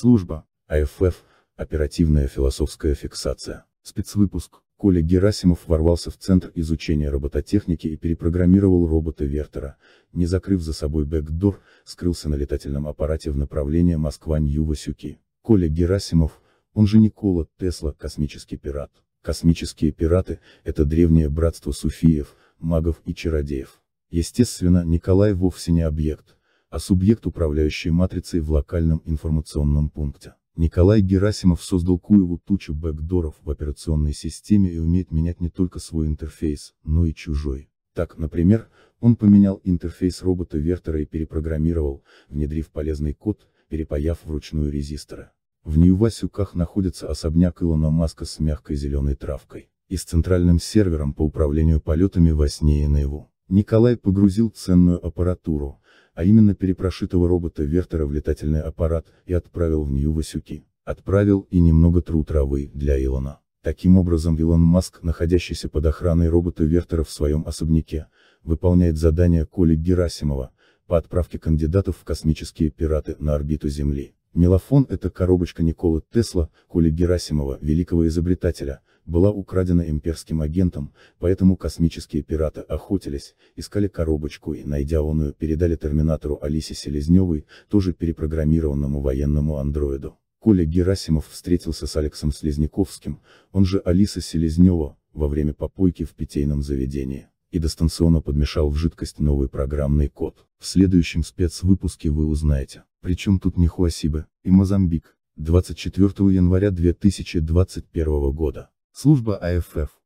Служба. АФФ. Оперативная философская фиксация. Спецвыпуск. Коля Герасимов ворвался в Центр изучения робототехники и перепрограммировал робота Вертера, не закрыв за собой бэкдор, скрылся на летательном аппарате в направлении Москва-Нью-Васюки. Коля Герасимов, он же Никола Тесла, космический пират. Космические пираты – это древнее братство суфиев, магов и чародеев. Естественно, Николай вовсе не объект, а субъект управляющий матрицей в локальном информационном пункте. Николай Герасимов создал Куеву тучу бэкдоров в операционной системе и умеет менять не только свой интерфейс, но и чужой. Так, например, он поменял интерфейс робота Вертера и перепрограммировал, внедрив полезный код, перепаяв вручную резисторы. В Нью-Васюках находится особняк Илона Маска с мягкой зеленой травкой, и с центральным сервером по управлению полетами во сне и наяву. Николай погрузил ценную аппаратуру, а именно перепрошитого робота Вертера в летательный аппарат, и отправил в Нью-Васюки. Отправил и немного тру травы для Илона. Таким образом Илон Маск, находящийся под охраной робота Вертера в своем особняке, выполняет задание Коли Герасимова, по отправке кандидатов в космические пираты на орбиту Земли. Мелофон – это коробочка Николы Тесла, Коли Герасимова, великого изобретателя, была украдена имперским агентом, поэтому космические пираты охотились, искали коробочку и, найдя оную, передали терминатору Алисе Селезневой, тоже перепрограммированному военному андроиду. Коля Герасимов встретился с Алексом Слезняковским, он же Алиса Селезнева, во время попойки в питейном заведении, и дистанционно подмешал в жидкость новый программный код. В следующем спецвыпуске вы узнаете, причем тут Нихуасибе и Мозамбик, 24 января 2021 года. Служба АФФ